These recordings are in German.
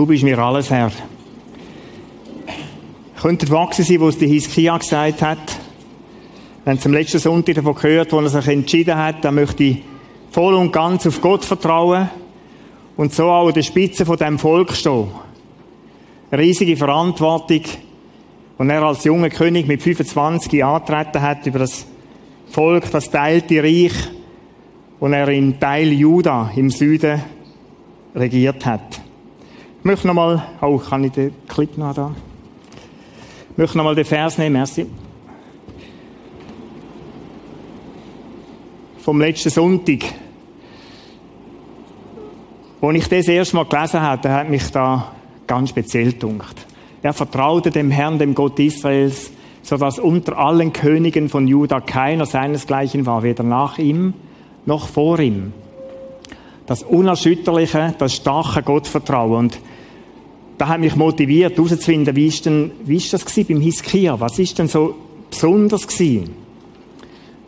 Du bist mir alles, Herr. Könnte gewachsen sein, was der Hiskia gesagt hat. Wenn zum letzten Sonntag davon gehört, wo er sich entschieden hat, dann möchte ich voll und ganz auf Gott vertrauen und so auch an der Spitze von dem Volk stehen. Eine riesige Verantwortung, und er als junger König mit 25 antreten hat über das Volk, das teilte Reich, und er im Teil Juda im Süden regiert hat. Ich möchte nochmal, oh, kann ich den Clip noch da? Ich möchte nochmal den Vers nehmen, merci. Vom letzten Sonntag. Als ich das erste Mal gelesen habe, hat mich da ganz speziell gedunkt. Er vertraute dem Herrn, dem Gott Israels, so dass unter allen Königen von Juda keiner seinesgleichen war, weder nach ihm noch vor ihm. Das unerschütterliche, das starke Gottvertrauen. Und da hat mich motiviert, herauszufinden, wie ist, denn, wie ist das gewesen beim Hiskia? Was ist denn so besonders gewesen?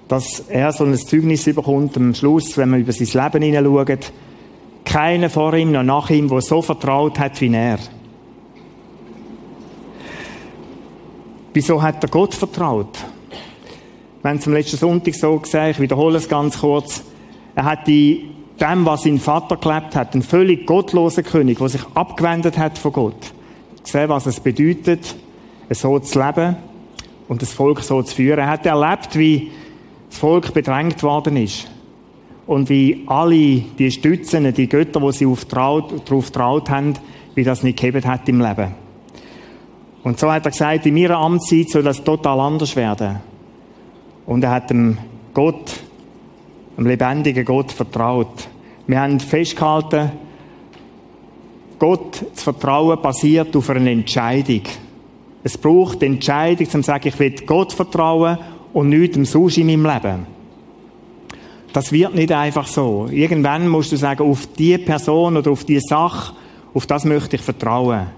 Dass er so ein Zeugnis bekommt am Schluss, wenn man über sein Leben hineinschaut, keiner vor ihm noch nach ihm, der so vertraut hat wie er. Wieso hat er Gott vertraut? Wenn es am letzten Sonntag so gesagt, ich wiederhole es ganz kurz, er hat die, dem, was sein Vater gelebt hat, einen völlig gottlosen König, der sich abgewendet hat von Gott, gesehen, was es bedeutet, so zu leben und das Volk so zu führen. Er hat erlebt, wie das Volk bedrängt worden ist und wie alle die Stützen, die Götter, die sie darauf traut haben, wie das nicht gegeben hat im Leben. Und so hat er gesagt, in meiner Amtszeit soll das total anders werden. Und er hat dem Gott, dem lebendigen Gott vertraut. Wir haben festgehalten, Gott zu vertrauen basiert auf einer Entscheidung. Es braucht die Entscheidung, um zu sagen, ich will Gott vertrauen und nicht dem Sushi in meinem Leben. Das wird nicht einfach so. Irgendwann musst du sagen, auf die Person oder auf die Sache, auf das möchte ich vertrauen.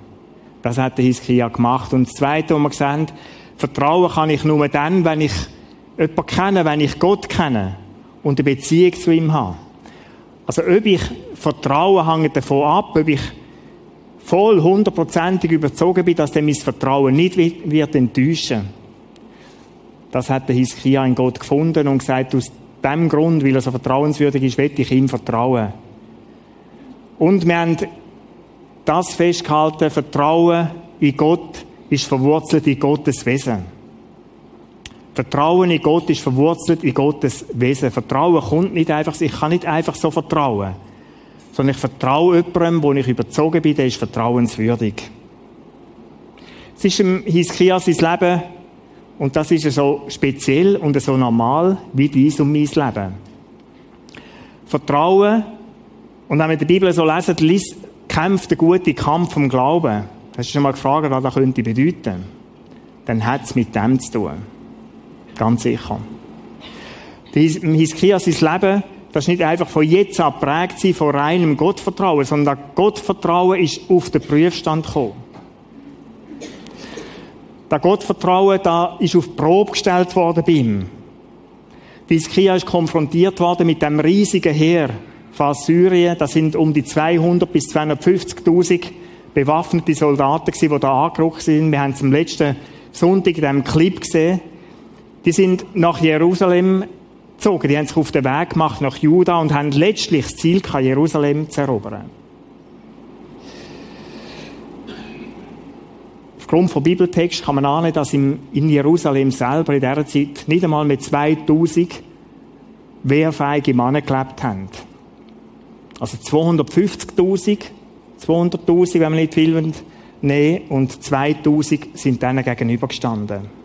Das hat der Hiskia gemacht. Und das Zweite, was wir sehen, Vertrauen kann ich nur dann, wenn ich jemanden kenne, wenn ich Gott kenne und eine Beziehung zu ihm habe. Also ob ich Vertrauen hängt davon ab, ob ich voll hundertprozentig überzogen bin, dass der mein Vertrauen nicht wird enttäuschen. Das hat der Hiskia in Gott gefunden und gesagt, aus dem Grund, weil er so vertrauenswürdig ist, will ich ihm vertrauen. Und wir haben das festgehalten, Vertrauen in Gott ist verwurzelt in Gottes Wesen. Vertrauen in Gott ist verwurzelt in Gottes Wesen. Vertrauen kommt nicht einfach, ich kann nicht einfach so vertrauen. Sondern ich vertraue jemandem, wo ich überzogen bin, der ist vertrauenswürdig. Es ist im Hiskia sein Leben, und das ist so speziell und so normal wie dies und mein Leben. Vertrauen, und wenn wir die Bibel so lesen, liest, kämpft der gute Kampf vom Glauben. Hast du schon mal gefragt, was das könnte bedeuten? Dann hat es mit dem zu tun. Ganz sicher. Hiskia sein Leben, das ist nicht einfach von jetzt an geprägt sein von reinem Gottvertrauen, sondern das Gottvertrauen ist auf den Prüfstand gekommen. Das Gottvertrauen, da ist auf die Probe gestellt worden bei ihm. Die Hiskia ist konfrontiert worden mit dem riesigen Heer von Syrien. Das sind um die 200 bis 250.000 bewaffnete Soldaten gewesen, die da angerückt sind. Wir haben es am letzten Sonntag in diesem Clip gesehen. Die sind nach Jerusalem gezogen. Die haben sich auf den Weg gemacht nach Juda und haben letztlich das Ziel gehabt, Jerusalem zu erobern. Aufgrund von Bibeltext kann man ahnen, dass in Jerusalem selber in dieser Zeit nicht einmal mit 2000 wehrfähige Männer gelebt haben. Also 250.000, 200.000, wenn man nicht will, nehmen, und 2.000 sind denen gegenübergestanden.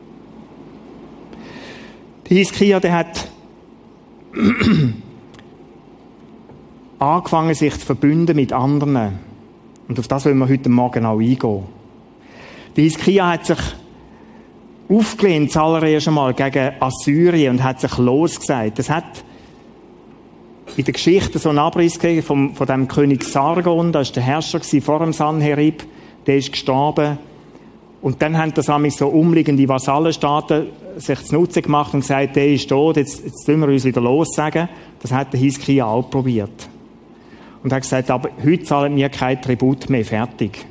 Der Hiskia, der hat angefangen, sich zu verbünden mit anderen. Und auf das wollen wir heute Morgen auch eingehen. Der Hiskia hat sich aufgelehnt, zuallererst einmal gegen Assyrien und hat sich losgesagt. Das hat in der Geschichte so einen Abriss gegeben von, von dem König Sargon, das war der Herrscher vor dem Sanherib, der ist gestorben. Und dann haben das so umliegende Vasallenstaaten sich zu Nutzen gemacht und gesagt, der ist tot, jetzt, jetzt tun wir uns wieder lossagen. Das hat der Hiskia auch probiert. und hat gesagt, aber heute zahlen wir kein Tribut mehr, fertig.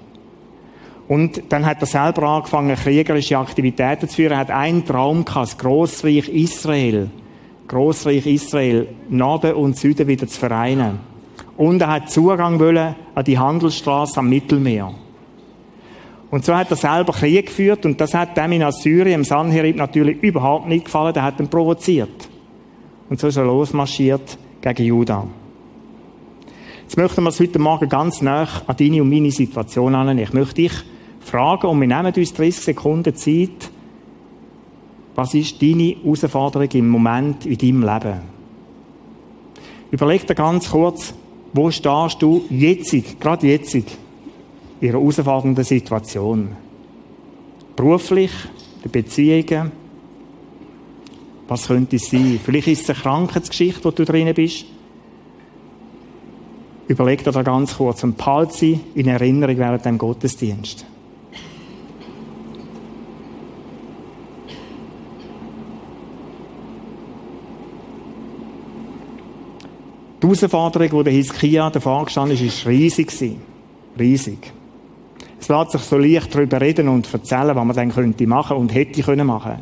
Und dann hat er selber angefangen, kriegerische Aktivitäten zu führen. Er hat einen Traum gehabt, das Grossreich Israel, Grossreich Israel, Norden und Süden wieder zu vereinen. Und er hat Zugang wollen an die Handelsstraße am Mittelmeer. Und so hat er selber Krieg geführt und das hat dem in Assyrien, im Sanherib, natürlich überhaupt nicht gefallen. Der hat ihn provoziert. Und so ist er losmarschiert gegen Juda. Jetzt möchten wir es heute Morgen ganz nah an deine und meine Situation annehmen. Ich möchte dich fragen und wir nehmen uns 30 Sekunden Zeit. Was ist deine Herausforderung im Moment in deinem Leben? Überleg dir ganz kurz, wo stehst du jetzt, gerade jetzt, in einer herausfordernden Situation? Beruflich, in Beziehungen? Was könnte es sein? Vielleicht ist es eine Krankheitsgeschichte, wo du drin bist. Überleg dir da ganz kurz und behalte sie in Erinnerung während dem Gottesdienst. Die Herausforderung, die der Hiskia davor gestanden ist, war riesig. Riesig. Es lässt sich so leicht darüber reden und erzählen, was man dann könnte machen und hätte können machen.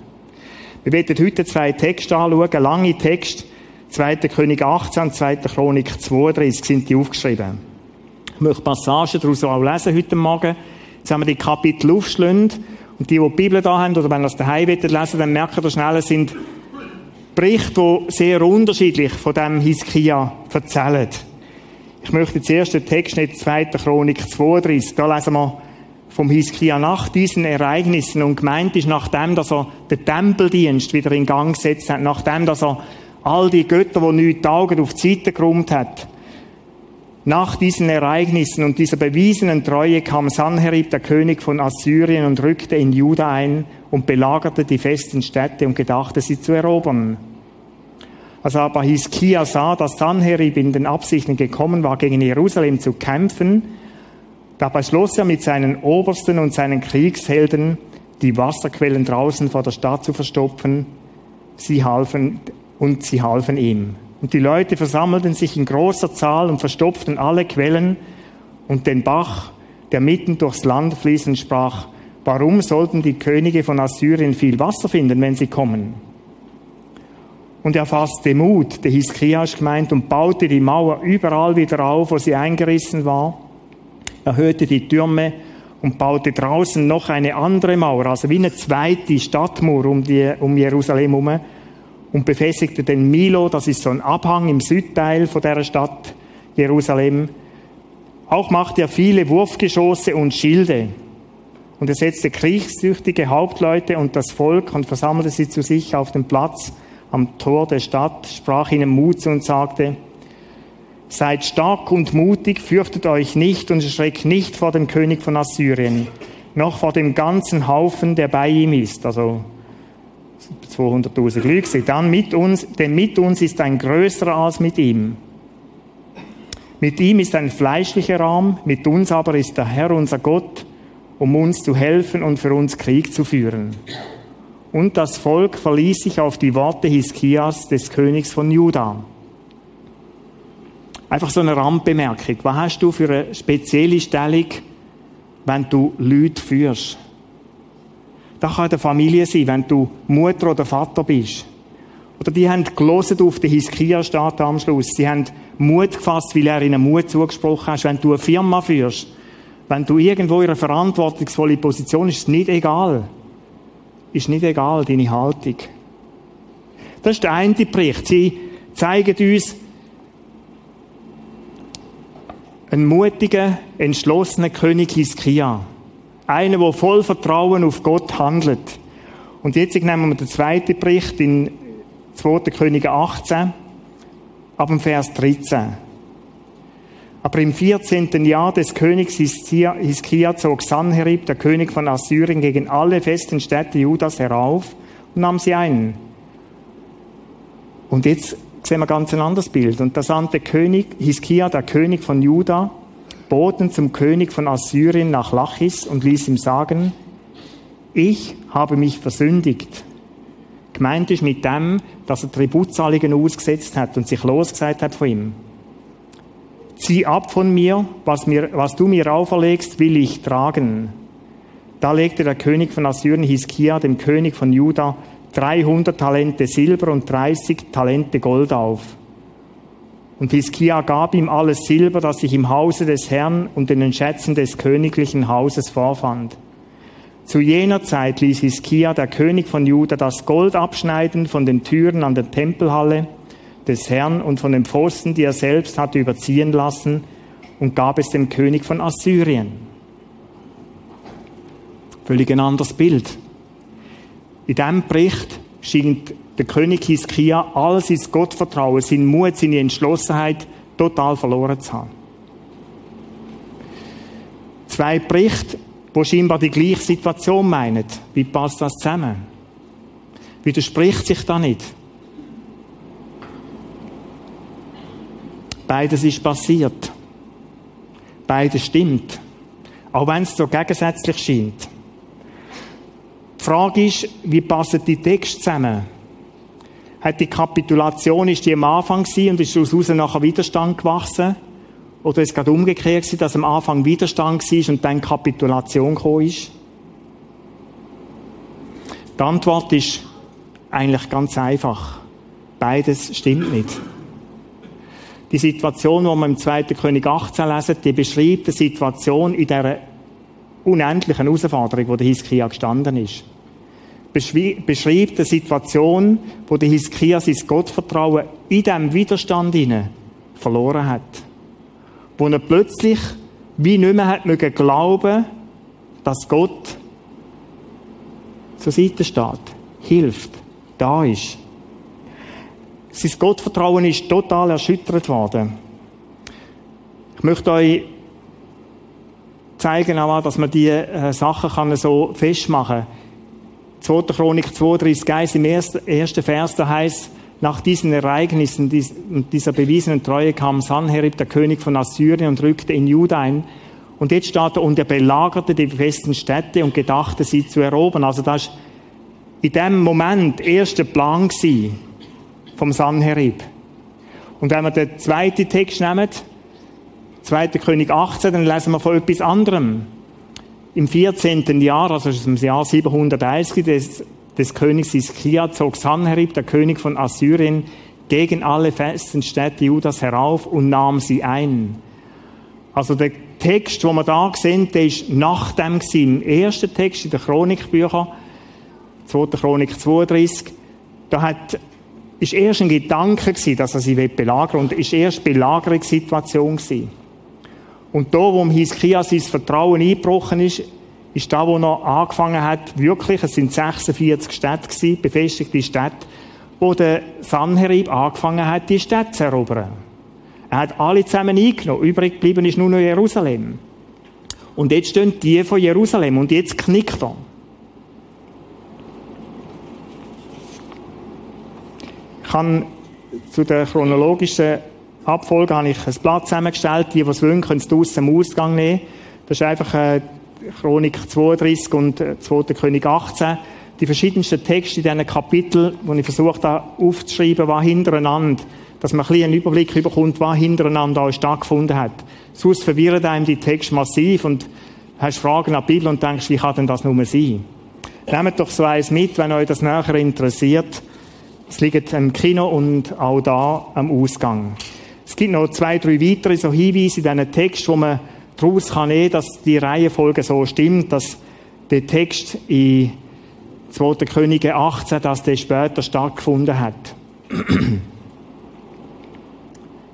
Wir werden heute zwei Texte anschauen, lange Texte. 2. König 18 und 2. Chronik 32 sind die aufgeschrieben. Ich möchte Passagen daraus auch lesen heute Morgen. Jetzt haben wir die Kapitel aufgeschlünt. Und die, die die Bibel da haben, oder wenn ihr es daheim lesen dann merken ihr schnell, es sind Berichte, die sehr unterschiedlich von dem Hiskia erzählen. Ich möchte zuerst den Text nicht 2. Chronik 32, da lesen wir vom Hiskia nach diesen Ereignissen und gemeint ist, nachdem, dass er den Tempeldienst wieder in Gang gesetzt hat, nachdem, dass er all die Götter, die nichts taugen, auf die Seite gerummt hat. Nach diesen Ereignissen und dieser bewiesenen Treue kam Sanherib, der König von Assyrien, und rückte in Juda ein und belagerte die festen Städte und gedachte, sie zu erobern. Als aber Hiskia sah, dass Sanherib in den Absichten gekommen war, gegen Jerusalem zu kämpfen, da beschloss er mit seinen Obersten und seinen Kriegshelden, die Wasserquellen draußen vor der Stadt zu verstopfen. Sie halfen, und sie halfen ihm. Und die Leute versammelten sich in großer Zahl und verstopften alle Quellen und den Bach, der mitten durchs Land fließt und sprach, warum sollten die Könige von Assyrien viel Wasser finden, wenn sie kommen? Und er fasste Mut, der Hiskias gemeint, und baute die Mauer überall wieder auf, wo sie eingerissen war, erhöhte die Türme und baute draußen noch eine andere Mauer, also wie eine zweite Stadtmauer um, die, um Jerusalem herum, und befestigte den Milo, das ist so ein Abhang im Südteil von der Stadt Jerusalem. Auch machte er viele Wurfgeschosse und Schilde. Und er setzte kriegstüchtige Hauptleute und das Volk und versammelte sie zu sich auf dem Platz am Tor der Stadt, sprach ihnen Mut zu und sagte, Seid stark und mutig, fürchtet euch nicht und schreckt nicht vor dem König von Assyrien, noch vor dem ganzen Haufen, der bei ihm ist. Also 200.000 Leute. Dann mit uns, denn mit uns ist ein größerer als mit ihm. Mit ihm ist ein fleischlicher Raum, mit uns aber ist der Herr unser Gott, um uns zu helfen und für uns Krieg zu führen. Und das Volk verließ sich auf die Worte Hiskias, des Königs von Juda. Einfach so eine Randbemerkung. Was hast du für eine spezielle Stellung, wenn du Leute führst? Das kann eine Familie sein, wenn du Mutter oder Vater bist. Oder die haben gelesen auf den Hiskia-Staat am Schluss. Sie haben Mut gefasst, weil er ihnen Mut zugesprochen hat. Wenn du eine Firma führst, wenn du irgendwo in einer verantwortungsvollen Position bist, ist es nicht egal. Ist nicht egal, deine Haltung. Das ist der eine Bericht. Sie zeigen uns einen mutigen, entschlossenen König Hiskia. Einer, der voll Vertrauen auf Gott handelt. Und jetzt nehmen wir den zweiten Bericht in 2. Könige 18, ab dem Vers 13. Aber im 14. Jahr des Königs Hiskia zog Sanherib, der König von Assyrien, gegen alle festen Städte Judas herauf und nahm sie ein. Und jetzt sehen wir ganz ein anderes Bild. Und da sandte König, Hiskia, der König von Juda, Boten zum König von Assyrien nach Lachis und ließ ihm sagen, ich habe mich versündigt. Gemeint ist mit dem, dass er Tributzahlungen ausgesetzt hat und sich losgesagt hat von ihm. Zieh ab von mir, was, mir, was du mir auferlegst, will ich tragen. Da legte der König von Assyrien Hiskia dem König von Juda 300 Talente Silber und 30 Talente Gold auf. Und Hiskia gab ihm alles Silber, das sich im Hause des Herrn und in den Schätzen des königlichen Hauses vorfand. Zu jener Zeit ließ Hiskia, der König von Juda, das Gold abschneiden von den Türen an der Tempelhalle des Herrn und von den Pfosten, die er selbst hatte überziehen lassen, und gab es dem König von Assyrien. Völlig ein anderes Bild. In diesem Bericht scheint der König Hiskia all sein Gottvertrauen, sein Mut, seine Entschlossenheit total verloren zu haben. Zwei Berichte, die scheinbar die gleiche Situation meinen. Wie passt das zusammen? Widerspricht sich da nicht? Beides ist passiert. Beides stimmt. Auch wenn es so gegensätzlich scheint. Frage ist, wie passen die Texte zusammen? Hat die Kapitulation, ist die am Anfang gewesen und ist daraus nachher Widerstand gewachsen? Oder ist es gerade umgekehrt gewesen, dass am Anfang Widerstand war und dann Kapitulation gekommen ist? Die Antwort ist eigentlich ganz einfach. Beides stimmt nicht. Die Situation, die wir im 2. König 18 lesen, die beschreibt die Situation in dieser unendlichen Herausforderung, wo der Hiskia gestanden ist. Beschreibt die Situation, wo der Hiskia sein Gottvertrauen in diesem Widerstand verloren hat. Wo er plötzlich wie nicht mehr hat mögen glauben, dass Gott zur Seite steht, hilft, da ist. Sein Gottvertrauen ist total erschüttert worden. Ich möchte euch zeigen, dass man diese äh, Sachen so festmachen kann. 2. Chronik 32, 1 im ersten Vers, da heißt, nach diesen Ereignissen und dieser bewiesenen Treue kam Sanherib, der König von Assyrien, und rückte in Juda ein. Und jetzt steht er, und er belagerte die festen Städte und gedachte, sie zu erobern. Also das war in dem Moment der erste Plan vom Sanherib. Und wenn wir den zweiten Text nehmen, 2. König 18, dann lesen wir von etwas anderem. Im 14. Jahr, also im Jahr 701 des, des Königs Iskia, zog Sanherib, der König von Assyrien, gegen alle festen Städte Judas herauf und nahm sie ein. Also der Text, wo wir da sehen, der ist nach dem gewesen. Im ersten Text in den Chronikbüchern, 2. Chronik 32, da hat ist erst ein Gedanke gewesen, dass er sie belagern will. Und ist erst Belagerungssituation gewesen. Und da, wo Hiskia sein Vertrauen eingebrochen ist, ist da, wo er angefangen hat, wirklich, es sind 46 Städte gewesen, befestigte Städte, wo der Sanherib angefangen hat, die Städte zu erobern. Er hat alle zusammen eingenommen. Übrig geblieben ist nur noch Jerusalem. Und jetzt stehen die von Jerusalem. Und jetzt knickt er. Ich habe zu der chronologischen Abfolge habe ich ein Blatt zusammengestellt. Die, die es wollen, können es draussen im Ausgang nehmen. Das ist einfach äh, Chronik 32 und 2. Äh, König 18. Die verschiedensten Texte in diesen Kapiteln, die ich versucht habe aufzuschreiben, war hintereinander. Dass man ein bisschen einen Überblick bekommt, was hintereinander auch stattgefunden hat. Sonst verwirren einem die Texte massiv und hast Fragen an die Bibel und denkst, wie kann denn das nur sein? Nehmt doch so eins mit, wenn euch das näher interessiert. Es liegt im Kino und auch da am Ausgang. Es gibt noch zwei, drei weitere so Hinweise in diesen Text, wo man daraus kann nehmen, dass die Reihenfolge so stimmt, dass der Text in 2. Könige 18, dass der später stattgefunden hat.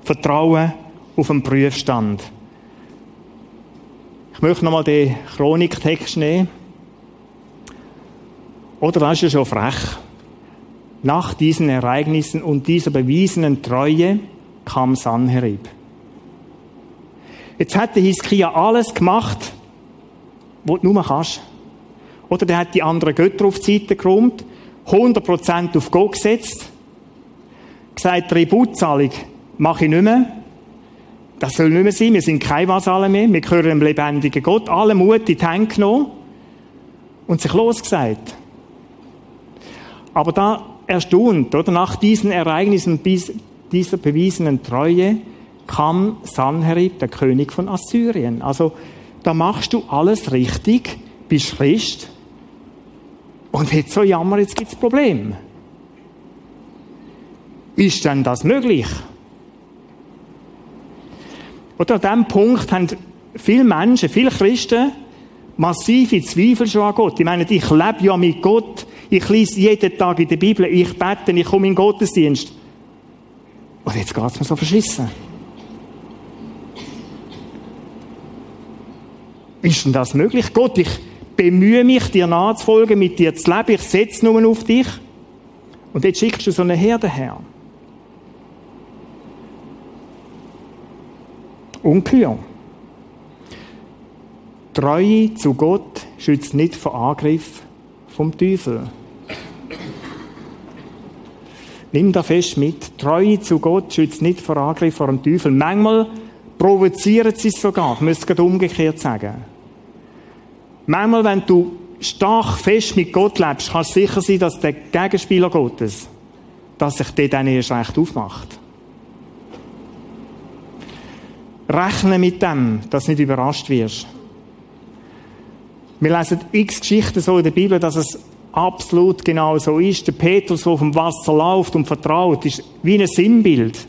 Vertrauen auf den Prüfstand. Ich möchte nochmal den Chroniktext nehmen. Oder das ist ja schon frech. Nach diesen Ereignissen und dieser bewiesenen Treue kam Sanherib. Jetzt hat der Hiskia alles gemacht, was du nur kannst. Oder der hat die anderen Götter auf die Seite geräumt, 100% auf Gott gesetzt, gesagt, Tributzahlung mache ich nicht mehr. Das soll nicht mehr sein, wir sind keine Vasallen mehr, wir gehören dem lebendigen Gott, alle Mut in die Hände genommen und sich losgesagt. Aber da erstaunt, oder? Nach diesen Ereignissen, dieser bewiesenen Treue, kam Sanherib, der König von Assyrien. Also, da machst du alles richtig, bist Christ. Und jetzt so jammer, jetzt gibt's Problem. Ist denn das möglich? Oder an diesem Punkt haben viele Menschen, viele Christen massive Zweifel schon an Gott. Ich meine, ich lebe ja mit Gott. Ich lese jeden Tag in der Bibel. Ich bete, ich komme in den Gottesdienst. Und jetzt geht es mir so verschissen. Ist denn das möglich? Gott, ich bemühe mich, dir nachzufolgen, mit dir zu leben. Ich setze nur auf dich. Und jetzt schickst du so eine Herde her. Unklar. Treue zu Gott schützt nicht vor Angriff vom Teufel. Nimm da fest mit. Treue zu Gott schützt nicht vor Angriff vor dem Teufel. Manchmal provozieren sie es sogar. Ich müsste es umgekehrt sagen. Manchmal, wenn du stark fest mit Gott lebst, kannst du sicher sein, dass der Gegenspieler Gottes, dass sich der dann erst recht aufmacht. Rechne mit dem, dass du nicht überrascht wirst. Wir lesen x Geschichten so in der Bibel, dass es absolut genau so ist. Der Petrus, der auf dem Wasser läuft und vertraut, ist wie ein Sinnbild.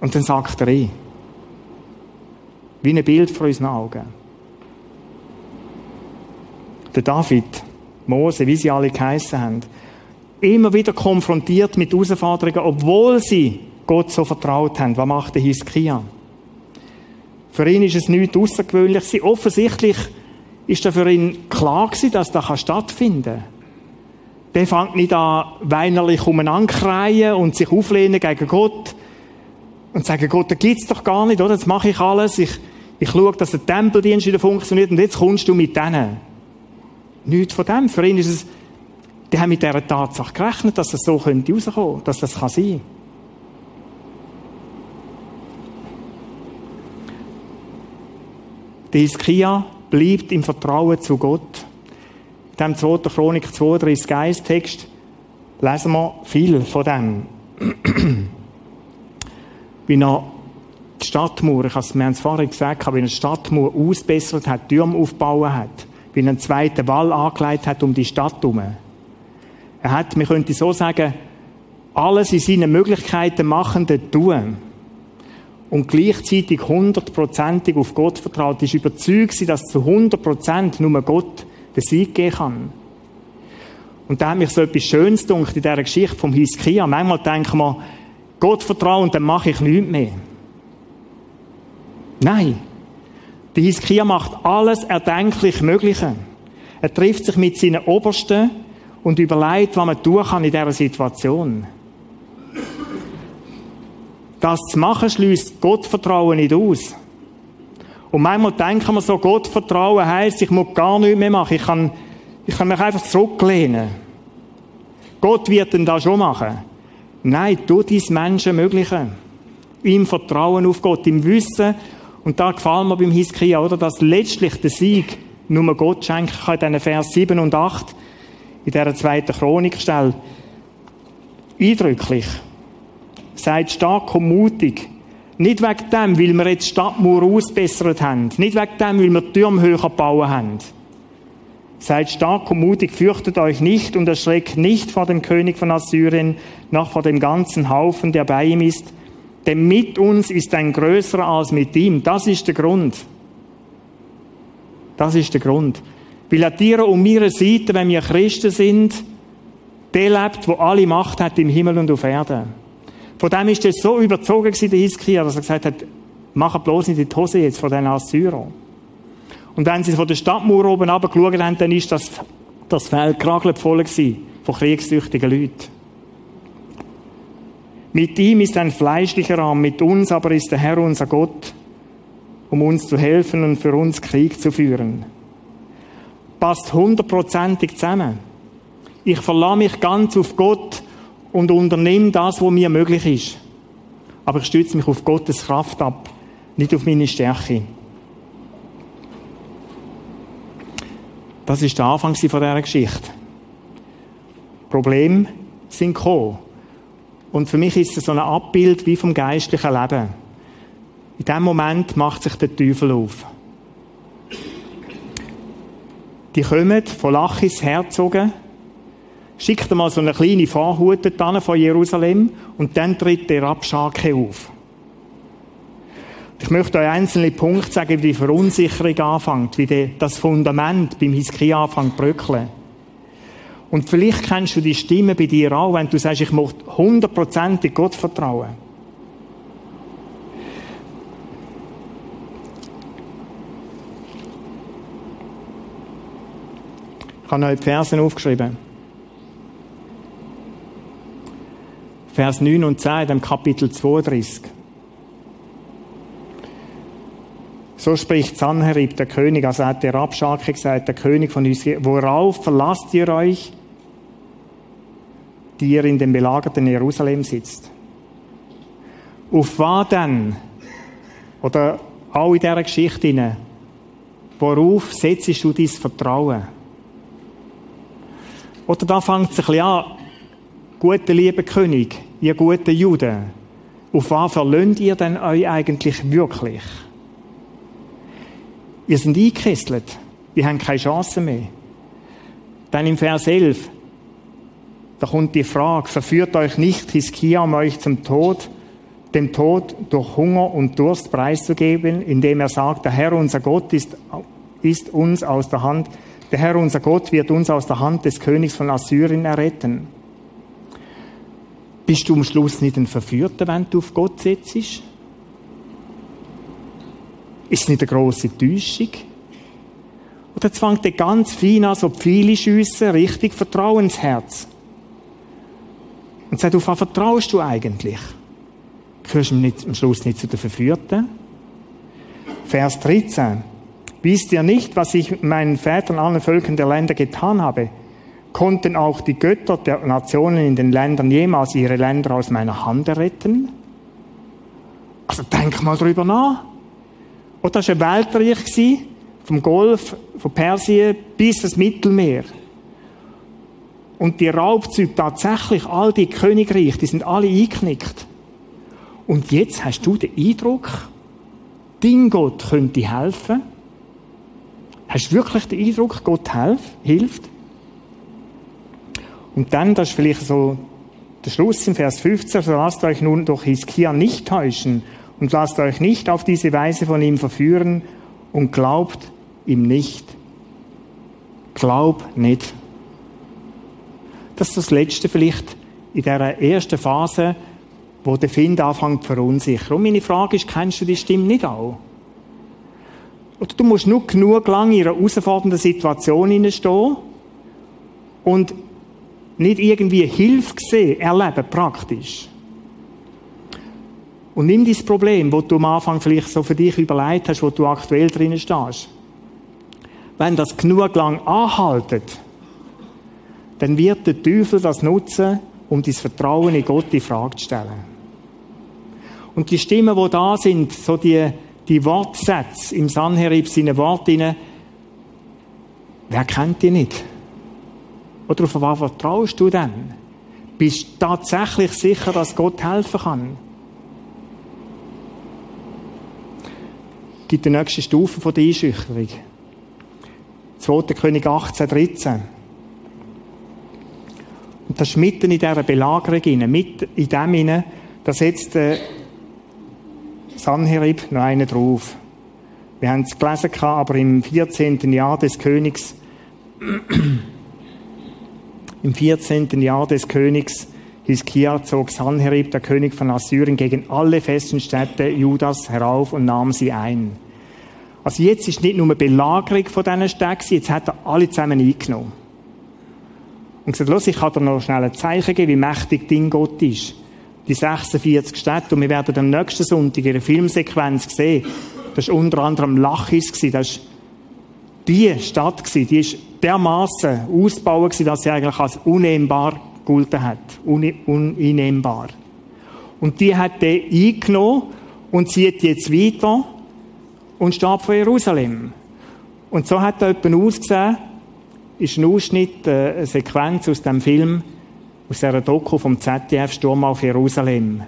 Und dann sagt er eh. Wie ein Bild vor unseren Augen. Der David, Mose, wie sie alle geheissen haben, immer wieder konfrontiert mit Herausforderungen, obwohl sie Gott so vertraut haben. Was macht der Hiskia? Für ihn ist es nichts Außergewöhnliches. Offensichtlich ist da für ihn klar gewesen, dass das stattfinden kann. Der fängt nicht an, weinerlich umeinander und sich auflehnen gegen Gott und sagen, Gott, das gibt's doch gar nicht, oder? Jetzt mache ich alles. Ich, ich schaue, dass der Tempeldienst wieder funktioniert und jetzt kommst du mit denen. Nichts von dem. Für ihn ist es, die haben mit dieser Tatsache gerechnet, dass das so könnte rauskommen, dass das kann sein. Der Hiskia bleibt im Vertrauen zu Gott. In dem 2. Chronik 32 Geist-Text lesen wir viel von dem. wie er die Stadtmauer, ich habe es, wir haben es vorhin gesagt, wie er die Stadtmauer ausbessert hat, Türme aufgebaut hat, wie er einen zweiten Wall angelegt hat um die Stadt herum. Er hat, man könnte so sagen, alles in seinen Möglichkeiten machende tun und gleichzeitig hundertprozentig auf Gott vertraut, ist überzeugt, dass zu hundertprozent nur Gott den Sieg geben kann. Und da hat mich so etwas Schönes gedacht in dieser Geschichte vom Hiskia. Manchmal denken wir, Gott vertrauen, dann mache ich nichts mehr. Nein. Der Hiskia macht alles erdenklich Mögliche. Er trifft sich mit seinen Obersten und überlegt, was man tun kann in dieser Situation. Das zu machen schließt Gottvertrauen nicht aus. Und manchmal denken wir so, Gottvertrauen heisst, ich muss gar nichts mehr machen. Ich kann, ich kann mich einfach zurücklehnen. Gott wird denn das schon machen. Nein, tu dein Menschen Mögliche. Im Vertrauen auf Gott, im Wissen. Und da gefällt mir beim Hiskia, oder? Dass letztlich der Sieg nur Gott schenken kann. In Vers 7 und 8, in dieser zweiten Chronikstelle. Eindrücklich. Seid stark und mutig. Nicht wegen dem, weil wir jetzt Stadtmauer ausbessert haben. Nicht wegen dem, weil wir Türme höher gebaut haben. Seid stark und mutig, fürchtet euch nicht und erschreckt nicht vor dem König von Assyrien, noch vor dem ganzen Haufen, der bei ihm ist. Denn mit uns ist ein größerer als mit ihm. Das ist der Grund. Das ist der Grund. Weil an dir und meiner Seite, wenn wir Christen sind, der lebt, wo alle Macht hat im Himmel und auf Erden. Von dem ist er so überzogen gewesen, der Hiskia, dass er gesagt hat, mach bloß nicht die Hose jetzt von diesen Assyrern. Und wenn sie von der Stadtmauer oben runtergeschaut haben, dann ist das, das Feld kragelt voll gewesen von kriegstüchtigen Leuten. Mit ihm ist ein fleischlicher Arm, mit uns aber ist der Herr unser Gott, um uns zu helfen und für uns Krieg zu führen. Passt hundertprozentig zusammen. Ich verlasse mich ganz auf Gott und unternehme das, was mir möglich ist. Aber ich stütze mich auf Gottes Kraft ab, nicht auf meine Stärke. Das ist der Anfang von dieser Geschichte. Probleme sind gekommen. Und für mich ist es so ein Abbild wie vom geistlichen Leben. In dem Moment macht sich der Teufel auf. Die kommen von Lachis herzogen, schickt mal so eine kleine Vorhut von Jerusalem und dann tritt der Abschake auf. Ich möchte euch einzelne Punkte sagen, wie die Verunsicherung anfängt, wie das Fundament beim Hiskia anfängt zu bröckeln. Und vielleicht kennst du die Stimme bei dir auch, wenn du sagst, ich möchte hundertprozentig Gott vertrauen. Ich habe die Versen aufgeschrieben. Vers 9 und 10 in dem Kapitel 32. So spricht Sanherib, der König, also hat der Rabschake gesagt, der König von Israel, worauf verlasst ihr euch, die ihr in dem belagerten Jerusalem sitzt? Auf was denn? Oder auch in dieser Geschichte, worauf setzt du dein Vertrauen? Oder da fängt es ein bisschen an, guter lieber König, ihr guten Juden, auf was verlöhnt ihr denn euch eigentlich wirklich? Ihr seid eingekesselt. Wir haben keine Chance mehr. Dann im Vers 11, da kommt die Frage, verführt euch nicht Hiskia, um euch zum Tod, dem Tod durch Hunger und Durst preiszugeben, indem er sagt, der Herr unser Gott ist, ist uns aus der Hand, der Herr unser Gott wird uns aus der Hand des Königs von Assyrien erretten. Bist du am Schluss nicht ein Verführter, wenn du auf Gott setzt? Ist es nicht eine grosse Täuschung? Oder fängt er ganz fein an, so Pfeile schiessen, richtig Vertrauensherz. Und sagt, auf was vertraust du eigentlich? Gehörst du am Schluss nicht zu den Verführten? Vers 13. Wisst ihr nicht, was ich meinen Vätern allen Völkern der Länder getan habe? Konnten auch die Götter der Nationen in den Ländern jemals ihre Länder aus meiner Hand retten? Also denk mal drüber nach. Und das war ein Weltreich, vom Golf, von Persien bis ins Mittelmeer. Und die Raubzüge tatsächlich, all die Königreiche, die sind alle eingeknickt. Und jetzt hast du den Eindruck, dein Gott könnte helfen. Hast du wirklich den Eindruck, Gott hilft? Und dann, das ist vielleicht so der Schluss im Vers 15, so lasst euch nun durch Hiskia nicht täuschen und lasst euch nicht auf diese Weise von ihm verführen und glaubt ihm nicht. Glaub nicht. Das ist das Letzte vielleicht in der ersten Phase, wo der Find anfängt zu verunsichern. Und meine Frage ist, kennst du die Stimme nicht auch? Oder du musst nur genug lang in einer herausfordernden Situation hineinstehen und nicht irgendwie Hilfe sehen, erleben, praktisch. Und nimm dieses Problem, wo du am Anfang vielleicht so für dich überlegt hast, wo du aktuell drinnen stehst. Wenn das genug lang anhaltet, dann wird der Teufel das nutzen, um dein Vertrauen in Gott in Frage zu stellen. Und die Stimmen, die da sind, so die, die Wortsätze im Sanherib, seine Worte, wer kennt die nicht? Oder auf was vertraust du denn? Bist du tatsächlich sicher, dass Gott helfen kann? gibt die nächste Stufe von der Einschüchterung. 2. König 18, 13. Und das ist mitten in dieser Belagerung hinein, mitten in dem hinein, da setzt der Sanherib noch einen drauf. Wir haben es gelesen, aber im 14. Jahr des Königs, im 14. Jahr des Königs Hiskia zog Sanherib, der König von Assyrien, gegen alle festen Städte Judas herauf und nahm sie ein. Also jetzt ist nicht nur eine Belagerung von diesen Städten, jetzt hat er alle zusammen eingenommen. Und gesagt, los, ich kann dir noch schnell ein Zeichen geben, wie mächtig dein Gott ist. Die 46 Städte, und wir werden am nächsten Sonntag in einer Filmsequenz sehen, das war unter anderem Lachis, das war die Stadt, die ist dermaßen ausgebaut, dass sie eigentlich als unnehmbar gegolten hat. Uninnehmbar. Und die hat er eingenommen und zieht jetzt weiter und steht vor Jerusalem. Und so hat er jemand ausgesehen, ist ein Ausschnitt, äh, eine Sequenz aus dem Film, aus dieser Doku vom ZDF Sturm auf Jerusalem.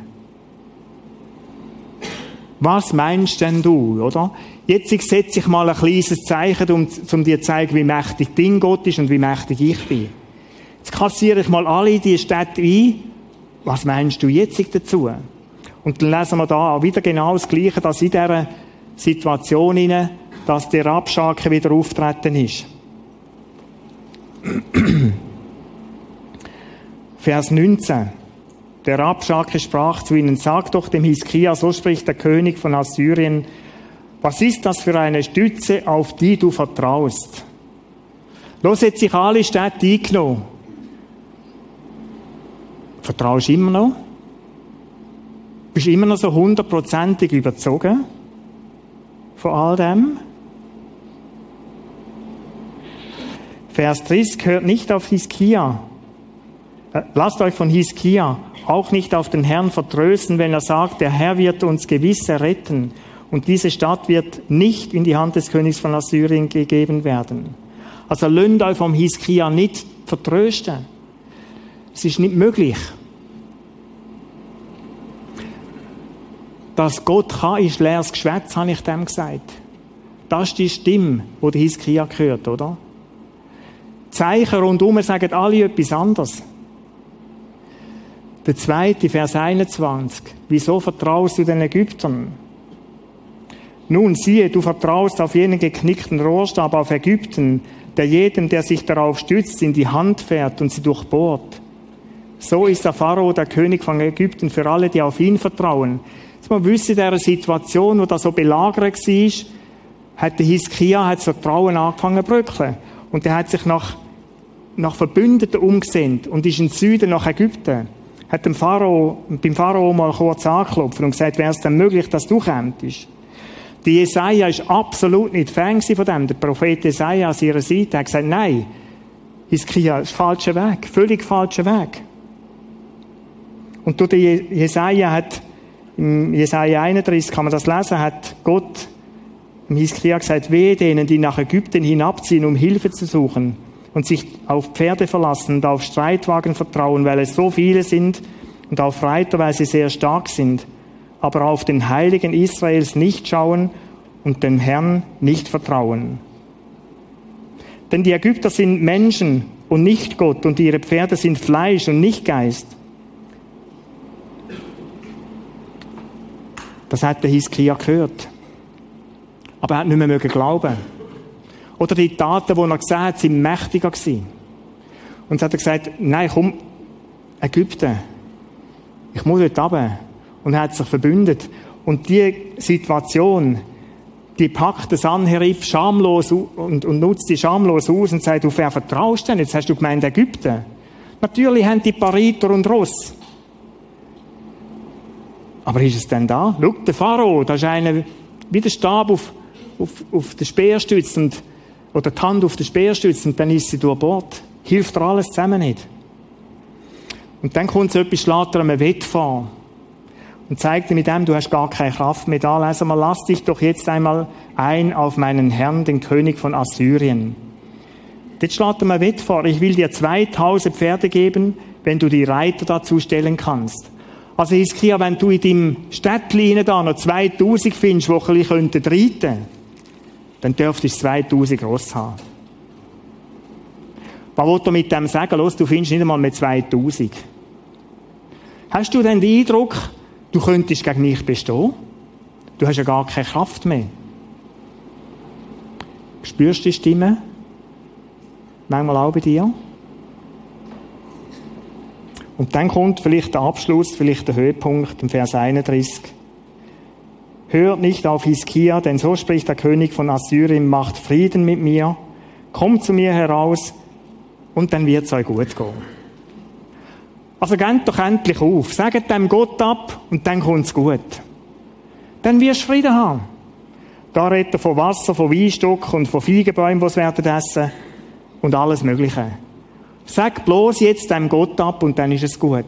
Was meinst denn du, oder? Jetzt setze ich mal ein kleines Zeichen, um, um dir zu zeigen, wie mächtig dein Gott ist und wie mächtig ich bin. Jetzt kassiere ich mal alle die Städte ein. Was meinst du jetzt dazu? Und dann lesen wir da wieder genau das Gleiche, dass in dieser Situation hinein, dass der Abschaken wieder auftreten ist. Vers 19. Der Rabschake sprach zu ihnen, sag doch dem Hiskia, so spricht der König von Assyrien, was ist das für eine Stütze, auf die du vertraust? Los, jetzt sich alle Städte eingenommen. Vertraust du immer noch? Bist du immer noch so hundertprozentig überzogen von all dem? Vers 30 hört nicht auf Hiskia. Äh, lasst euch von Hiskia auch nicht auf den Herrn vertrösten, wenn er sagt, der Herr wird uns gewiss erretten und diese Stadt wird nicht in die Hand des Königs von Assyrien gegeben werden. Also lönt euch vom Hiskia nicht vertrösten. Es ist nicht möglich. Dass Gott kann, ist leeres Geschwätz, habe ich dem gesagt. Das ist die Stimme, die der Hiskia gehört, oder? Zeichen rundum sagen alle etwas anderes. Der zweite, Vers 21. Wieso vertraust du den Ägyptern? Nun siehe, du vertraust auf jenen geknickten Rohrstab auf Ägypten, der jedem, der sich darauf stützt, in die Hand fährt und sie durchbohrt. So ist der Pharao der König von Ägypten für alle, die auf ihn vertrauen. Jetzt mal wissen, in dieser Situation, wo das so belagert war, hat der Hiskia hat das Vertrauen angefangen zu bröckeln. Und er hat sich nach, nach Verbündeten umgesehen und ist in Süden nach Ägypten hat dem Pharao, beim Pharao mal kurz angeklopft und gesagt, wäre es denn möglich, dass du kämpfst? Die Jesaja ist absolut nicht Fan von dem. Der Prophet Jesaja an ihrer Seite hat gesagt, nein, Hiskia ist falscher Weg, völlig falscher Weg. Und durch den Jesaja hat, im Jesaja 31 kann man das lesen, hat Gott im Hiskia gesagt, wehe denen, die nach Ägypten hinabziehen, um Hilfe zu suchen und sich auf Pferde verlassen und auf Streitwagen vertrauen, weil es so viele sind und auf Reiter, weil sie sehr stark sind, aber auf den Heiligen Israels nicht schauen und dem Herrn nicht vertrauen. Denn die Ägypter sind Menschen und nicht Gott und ihre Pferde sind Fleisch und nicht Geist. Das hat der Hiskia gehört. Aber er hat nicht mehr glauben oder die Taten, die er gesehen hat, sind mächtiger gewesen. Und so hat er gesagt, nein, komm, Ägypten. Ich muss dort runter. Und hat sich verbündet. Und die Situation, die packt das Sanherib schamlos und, und nutzt die schamlos aus und sagt, auf wer vertraust denn? Jetzt hast du gemeint Ägypten. Natürlich haben die Pariter und Ross. Aber ist es denn da? Schau, der Pharao, da ist einer wie der Stab auf, auf, auf den Speer stützt und oder die Hand auf den Speer stützt und dann ist sie durch Bord. Hilft dir alles zusammen nicht. Und dann kommt so etwas, schlägt er einem Wettfahren und zeigt dir mit dem, du hast gar keine Kraft mehr da. Lesen wir, lass dich doch jetzt einmal ein auf meinen Herrn, den König von Assyrien. Jetzt schlägt er mir Wett vor, ich will dir 2000 Pferde geben, wenn du die Reiter dazu stellen kannst. Also Hiskia, wenn du in deinem Städtchen da noch 2000 findest, die ein bisschen reiten könnten, dann dürftest du 2000 Ross haben. Was will du mit dem sagen? Los, du findest nicht einmal mehr 2000. Hast du denn den Eindruck, du könntest gegen mich bestehen? Du hast ja gar keine Kraft mehr. Spürst du die Stimme? Manchmal auch bei dir? Und dann kommt vielleicht der Abschluss, vielleicht der Höhepunkt im Vers 31. Hört nicht auf Hiskia, denn so spricht der König von Assyrien, macht Frieden mit mir, kommt zu mir heraus und dann wird es euch gut gehen. Also geht doch endlich auf, sagt dem Gott ab und dann kommt's gut. Dann wirst du Frieden haben. Da redet er von Wasser, von Weinstock und von Feigenbäumen, die sie werden essen und alles Mögliche. Sag bloß jetzt dem Gott ab und dann ist es gut.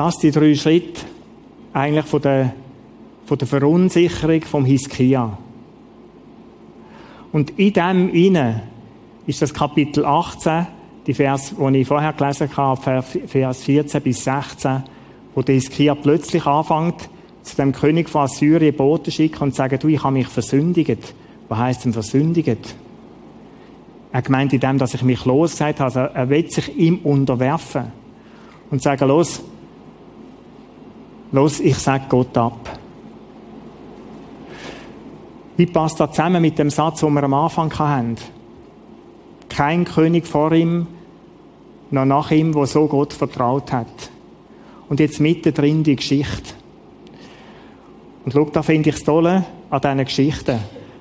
Das die drei Schritte eigentlich von der, von der Verunsicherung vom Hiskia. Und in dem inne ist das Kapitel 18, die Vers, die ich vorher gelesen habe, Vers 14 bis 16, wo der Hiskia plötzlich anfängt, zu dem König von Assyrien Boten schicken und sagen, du, ich habe mich versündigt. Was heisst denn versündigt? Er gemeint in dem, dass ich mich losgesagt habe, also er will sich ihm unterwerfen und sagen, los, los, ich sage Gott ab. Wie passt das zusammen mit dem Satz, den wir am Anfang hatten? Kein König vor ihm, noch nach ihm, wo so Gott vertraut hat. Und jetzt mittendrin die Geschichte. Und schau, da finde ich das Tolle an diesen Geschichten.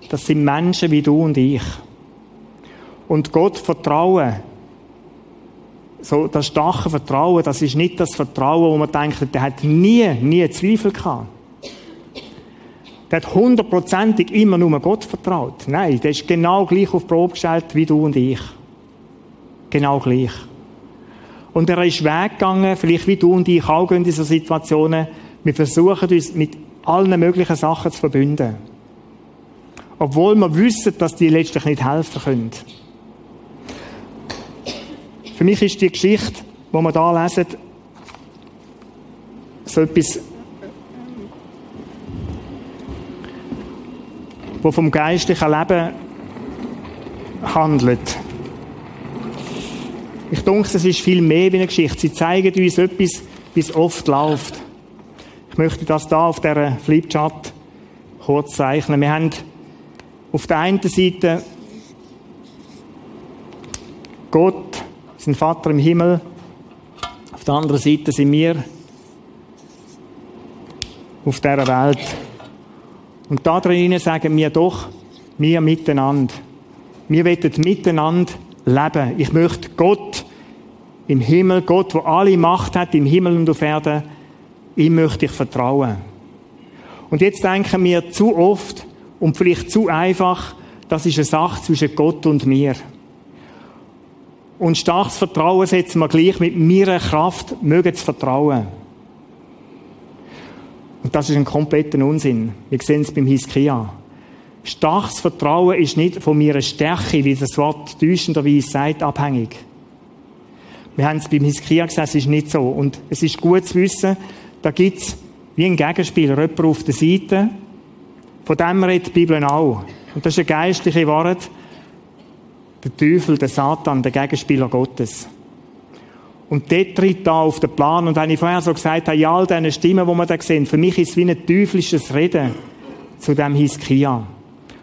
Das sind Menschen wie du und ich. Und Gott vertrauen, so das starke Vertrauen, das ist nicht das Vertrauen, wo man denkt, der hat nie, nie Zweifel gehabt. Der hat hundertprozentig immer nur Gott vertraut. Nein, der ist genau gleich auf Probe gestellt wie du und ich. Genau gleich. Und er ist weggegangen, vielleicht wie du und ich auch gehen in so Situationen. Wir versuchen uns mit allen möglichen Sachen zu verbünden. Obwohl wir wissen, dass die letztlich nicht helfen können. Für mich ist die Geschichte, die wir da lesen, so etwas, wo vom geistlichen Leben handelt. Ich denke, es ist viel mehr wie eine Geschichte. Sie zeigen uns etwas, wie es oft läuft. Ich möchte das da auf der Flipchart kurz zeichnen. Wir haben auf der einen Seite Gott, sein Vater im Himmel. Auf der anderen Seite sind wir auf dieser Welt. Und da drinnen sagen wir doch, wir miteinander. Wir wollen miteinander leben. Ich möchte Gott im Himmel, Gott, der alle Macht hat, im Himmel und auf Erden, ihm möchte ich vertrauen. Und jetzt denken wir zu oft und vielleicht zu einfach, das ist eine Sache zwischen Gott und mir. Und starkes Vertrauen setzen wir gleich mit meiner Kraft, mögen zu vertrauen. Und das ist ein kompletter Unsinn. Wir sehen es beim Hiskia. Starkes Vertrauen ist nicht von meiner Stärke, wie das Wort täuschenderweise sagt, abhängig. Wir haben es beim Hiskia gesagt, es ist nicht so. Und es ist gut zu wissen, da gibt es wie ein Gegenspieler, jemand auf der Seite, von dem redet die Bibel auch. Und das ist eine geistliche Wahrheit. Der Teufel, der Satan, der Gegenspieler Gottes. Und der tritt da auf den Plan. Und wenn ich vorher so gesagt habe, ja, all diese Stimmen, die wir da sehen, für mich ist es wie ein teuflisches Reden zu dem Hiskia.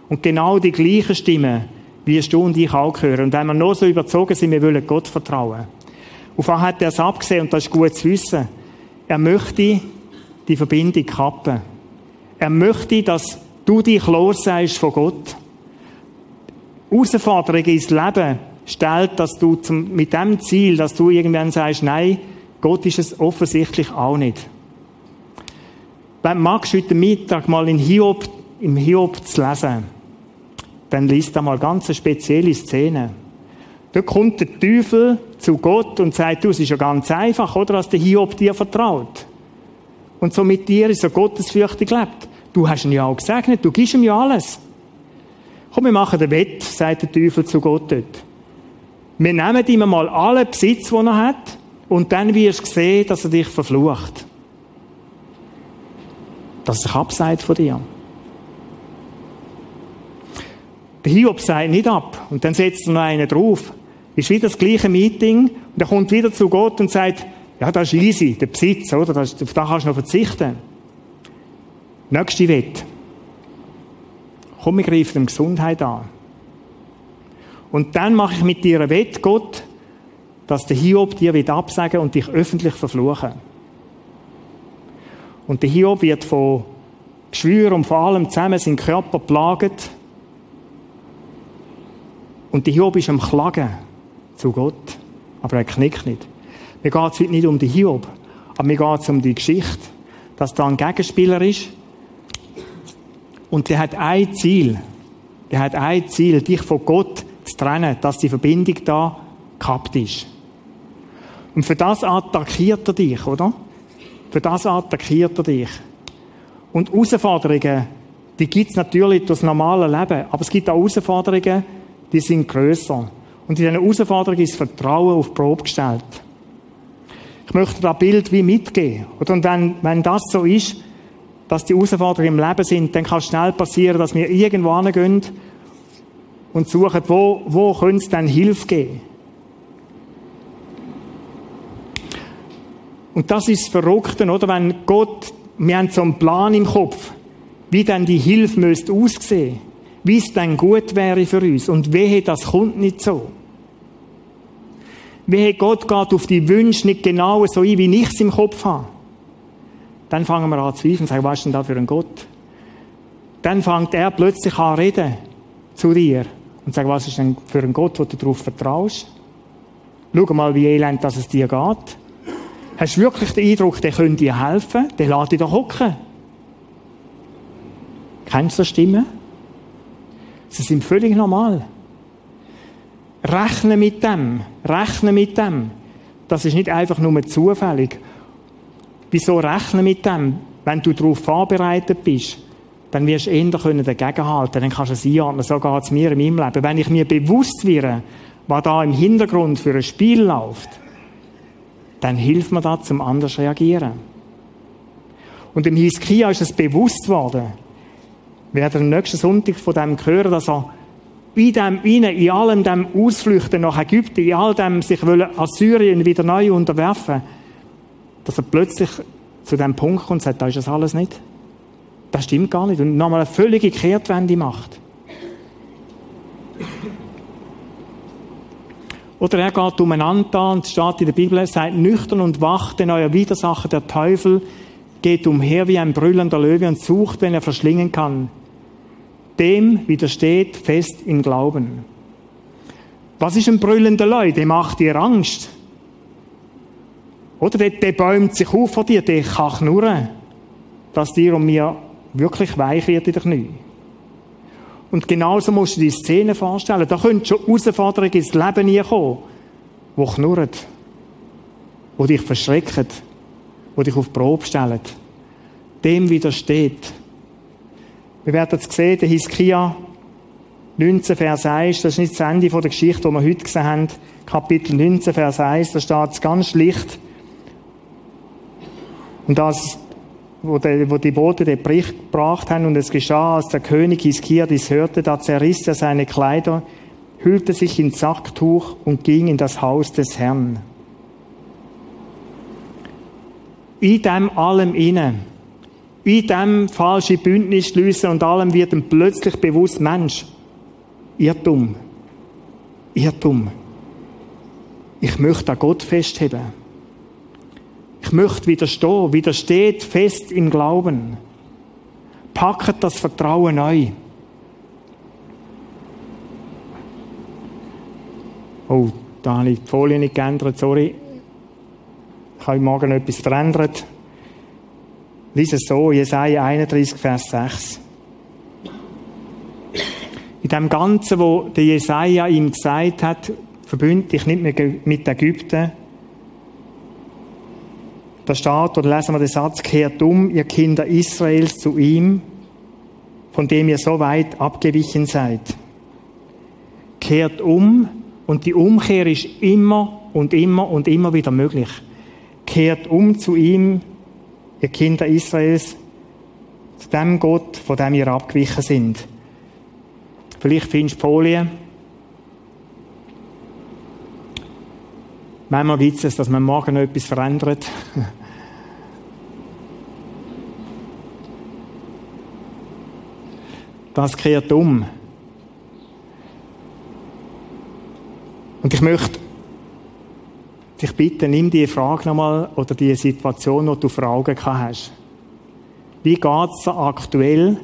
Und genau die gleichen Stimmen, wie du und ich auch hören. Und wenn wir nur so überzogen sind, wir wollen Gott vertrauen. Auf was hat er es abgesehen? Und das ist gut zu wissen. Er möchte die Verbindung kappen. Er möchte, dass du dich lossagst von Gott. Herausforderung ins Leben stellt, dass du zum, mit dem Ziel, dass du irgendwann sagst, nein, Gott ist es offensichtlich auch nicht. Wenn du magst, heute Mittag mal in Hiob, im Hiob zu lesen, dann liest da mal ganz eine spezielle Szene. Da kommt der Teufel zu Gott und sagt, du, es ist ja ganz einfach, oder, dass der Hiob dir vertraut. Und so mit dir ist er gottesfürchtig lebt. Du hast ihn ja auch gesegnet, du gibst ihm ja alles. Komm, wir machen den Wett, sagt der Teufel zu Gott dort. Wir nehmen ihm mal allen Besitz, den er hat, und dann wirst du sehen, dass er dich verflucht. Dass er sich abseit von dir. Der Hiob sagt nicht ab. Und dann setzt er noch einen drauf. Ist wieder das gleiche Meeting. Und er kommt wieder zu Gott und sagt, ja, das ist easy, der Besitz, oder? Das, auf das kannst du noch verzichten. Nächste Wette. Komm, wir greifen dem Gesundheit an. Und dann mache ich mit dir ein Wett, Gott, dass der Hiob dir wird absagen und dich öffentlich verfluchen. Und der Hiob wird von Geschwür und vor allem zusammen seinen Körper plagt. Und der Hiob ist am Klagen zu Gott. Aber er knickt nicht. Mir geht es heute nicht um den Hiob, aber mir geht es um die Geschichte, dass da ein Gegenspieler ist, und der hat ein Ziel. Der hat ein Ziel, dich von Gott zu trennen, dass die Verbindung da gekappt ist. Und für das attackiert er dich, oder? Für das attackiert er dich. Und Herausforderungen, die gibt es natürlich durch das normale Leben. Aber es gibt auch Herausforderungen, die sind grösser. Und in diesen Herausforderungen ist Vertrauen auf die Probe gestellt. Ich möchte das Bild wie mitgeben. Und wenn, wenn das so ist, dass die Herausforderungen im Leben sind, dann kann es schnell passieren, dass wir irgendwo hingehen und suchen, wo, wo könnte es denn Hilfe geben? Und das ist das Verrückte, oder? Wenn Gott, wir haben so einen Plan im Kopf, wie denn die Hilfe müsste aussehen, wie es dann gut wäre für uns. Und wehe, das kommt nicht so. Wehe, Gott geht auf die Wünsche nicht genau so ein, wie ich es im Kopf habe. Dann fangen wir an zu zweifeln sagen, was ist denn da für ein Gott? Dann fängt er plötzlich an reden zu dir und sagt, was ist denn für ein Gott, wo du darauf vertraust? Schau mal, wie elend dass es dir geht. Hast du wirklich den Eindruck, der könnte dir helfen? Der lässt dich doch hocken. Kennst du so Stimmen? Sie sind völlig normal. Rechne mit dem. Rechne mit dem. Das ist nicht einfach nur zufällig. Wieso rechne mit dem? Wenn du darauf vorbereitet bist, dann wirst du eher dagegenhalten Dann kannst du es einordnen. So geht es mir in meinem Leben. Wenn ich mir bewusst werde, was da im Hintergrund für ein Spiel läuft, dann hilft mir das, zum anders reagieren. Und im Hiskia ist es bewusst worden. Werden am nächsten Sonntag von dem hören, dass er in dem, in allem dem Ausflüchten nach Ägypten, in all dem sich Assyrien wieder neu unterwerfen, dass er plötzlich zu dem Punkt kommt und sagt, da ist das alles nicht. Das stimmt gar nicht. Und nochmal eine völlige Kehrtwende macht. Oder er geht umeinander und steht in der Bibel, seid nüchtern und wacht, denn euer Widersacher, der Teufel, geht umher wie ein brüllender Löwe und sucht, wenn er verschlingen kann. Dem widersteht fest im Glauben. Was ist ein brüllender Löwe? Der macht dir Angst. Oder der, der bäumt sich auf vor dir, der kann knurren, dass dir und mir wirklich weich wird in den Knien. Und genauso musst du dir die Szene vorstellen. Da könnte schon Herausforderungen ins Leben kommen, die knurren, die dich verschrecken, die dich auf die Probe stellen. Dem widersteht. Wir werden es sehen, der Hiskia 19, Vers 1, das ist nicht das Ende der Geschichte, die wir heute gesehen haben. Kapitel 19, Vers 1, da steht es ganz schlicht. Und das wo, die, wo die Bote den Bericht gebracht haben, und es geschah, als der König Hiskia dies hörte, da zerriss er seine Kleider, hüllte sich in Sacktuch und ging in das Haus des Herrn. In dem allem inne, in dem falsche Bündnis schließen und allem wird ihm plötzlich bewusst, Mensch, Irrtum, Irrtum. Ich möchte an Gott festheben. Ich möchte widerstehen. Widersteht fest im Glauben. Packet das Vertrauen neu. Oh, da habe ich die Folie nicht geändert, sorry. Ich habe morgen etwas verändert. Lies es so, Jesaja 31, Vers 6. In dem Ganzen, wo der Jesaja ihm gesagt hat, verbünde dich nicht mehr mit Ägypten, da steht, oder lesen wir den Satz, kehrt um, ihr Kinder Israels, zu ihm, von dem ihr so weit abgewichen seid. Kehrt um, und die Umkehr ist immer und immer und immer wieder möglich. Kehrt um zu ihm, ihr Kinder Israels, zu dem Gott, von dem ihr abgewichen sind. Vielleicht findest du Folie. Manchmal gibt es, dass man morgen noch etwas verändert. Das kehrt um. Und ich möchte dich bitten, nimm die Frage nochmal oder die Situation, die du vor Augen hast. Wie geht es aktuell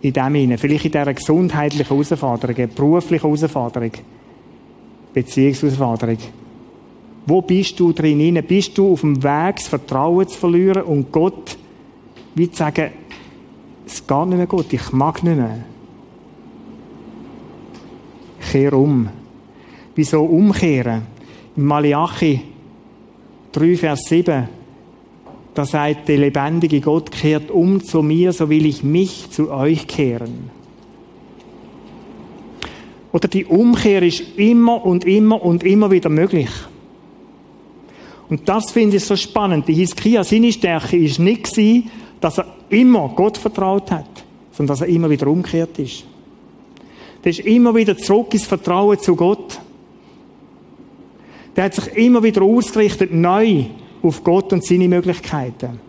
in dem hinein? Vielleicht in dieser gesundheitlichen Herausforderung, beruflichen Herausforderung, Beziehungsherausforderung. Wo bist du drin? Bist du auf dem Weg, das Vertrauen zu verlieren und Gott, wie zu sagen, es geht nicht mehr gut, ich mag nicht mehr. Kehr um. Wieso umkehren? Im Malachi 3, Vers 7, da sagt der lebendige Gott, kehrt um zu mir, so will ich mich zu euch kehren. Oder die Umkehr ist immer und immer und immer wieder möglich. Und das finde ich so spannend. Die Hiskia, seine Stärke ist nicht dass er immer Gott vertraut hat, sondern dass er immer wieder umgekehrt ist. Der ist immer wieder zurück ins Vertrauen zu Gott. Der hat sich immer wieder ausgerichtet, neu auf Gott und seine Möglichkeiten.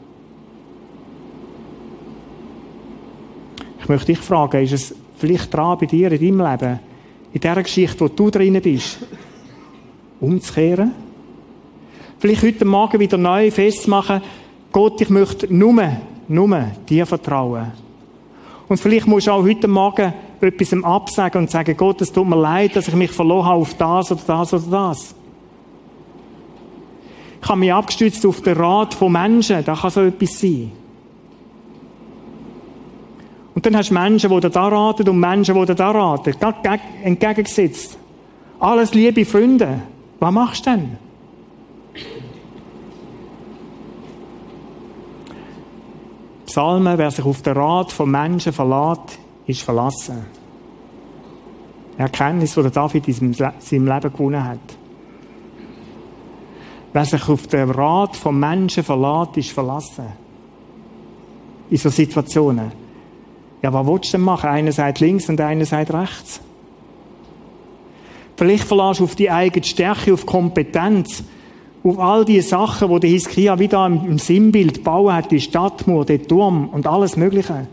Ich möchte dich fragen, ist es vielleicht dran bei dir in deinem Leben, in dieser Geschichte, wo du drin bist, umzukehren? Vielleicht heute Morgen wieder neu festmachen, Gott, ich möchte nur, nur dir vertrauen. Und vielleicht musst du auch heute Morgen etwas absagen und sagen, Gott, es tut mir leid, dass ich mich verloren habe auf das oder das oder das. Ich habe mich abgestützt auf den Rat von Menschen, da kann so etwas sein. Und dann hast du Menschen, die dir da raten und Menschen, die dir da raten. Entgegengesetzt. Alles liebe Freunde. Was machst du denn? Psalmen, wer sich auf den Rat von Menschen verlässt, ist verlassen. Erkenntnis, die David in seinem Leben gewonnen hat. Wer sich auf den Rat von Menschen verlässt, ist verlassen. In so Situationen. Ja, was willst du denn machen? Einer sagt links und einer sagt rechts. Vielleicht verlässt du auf die eigene Stärke, auf Kompetenz, auf all die Sachen, die der Hiskia wieder im Sinnbild bauen hat, die Stadtmauer, der Turm und alles Mögliche.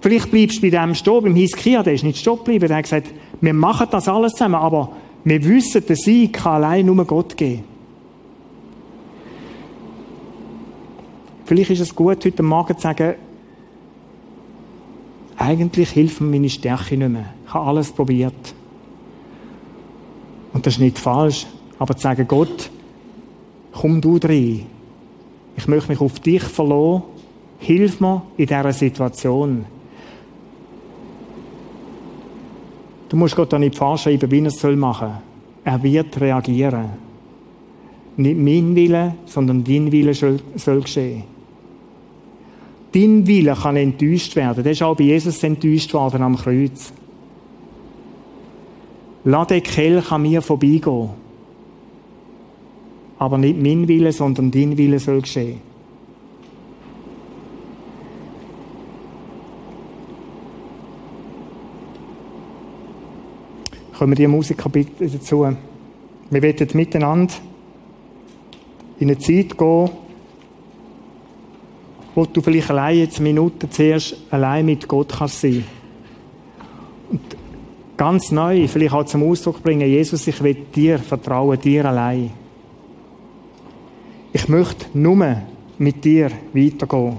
Vielleicht bleibst du bei dem stehen, beim Hiskia, der ist nicht stehen geblieben, der hat gesagt, wir machen das alles zusammen, aber wir wissen, der Sieg kann allein nur Gott geben. Vielleicht ist es gut, heute Morgen zu sagen, eigentlich hilft mir meine Stärke nicht mehr. Ich habe alles probiert. Und das ist nicht falsch. Aber zu sagen, Gott, komm du rein. Ich möchte mich auf dich verlassen. Hilf mir in dieser Situation. Du musst Gott da nicht vorschreiben, wie er es machen soll. Er wird reagieren. Nicht mein Wille, sondern dein Wille soll, geschehen. Dein Wille kann enttäuscht werden. Der ist auch bei Jesus enttäuscht worden am Kreuz. Lass den Kelch an mir vorbeigehen aber nicht mein Wille, sondern dein Wille soll geschehen. Kommen die Musiker bitte dazu. Wir werden miteinander in eine Zeit gehen, wo du vielleicht allein jetzt Minuten zuerst allein mit Gott kannst sein. Und ganz neu vielleicht auch zum Ausdruck bringen, Jesus, ich will dir vertrauen, dir allein. Ich möchte nur mit dir weitergehen.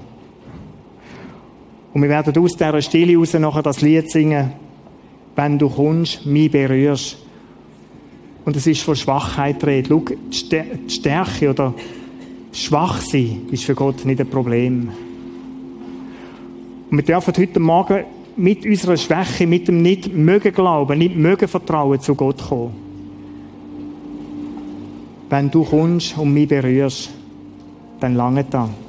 Und wir werden aus dieser Stille raus nachher das Lied singen, wenn du kommst, mich berührst. Und es ist von Schwachheit rede. Schau, die Stärke oder schwach sein ist für Gott nicht ein Problem. Und wir dürfen heute Morgen mit unserer Schwäche, mit dem nicht mögen glauben, nicht mögen vertrauen zu Gott kommen wenn du kommst und mich berührst, dann lange dann.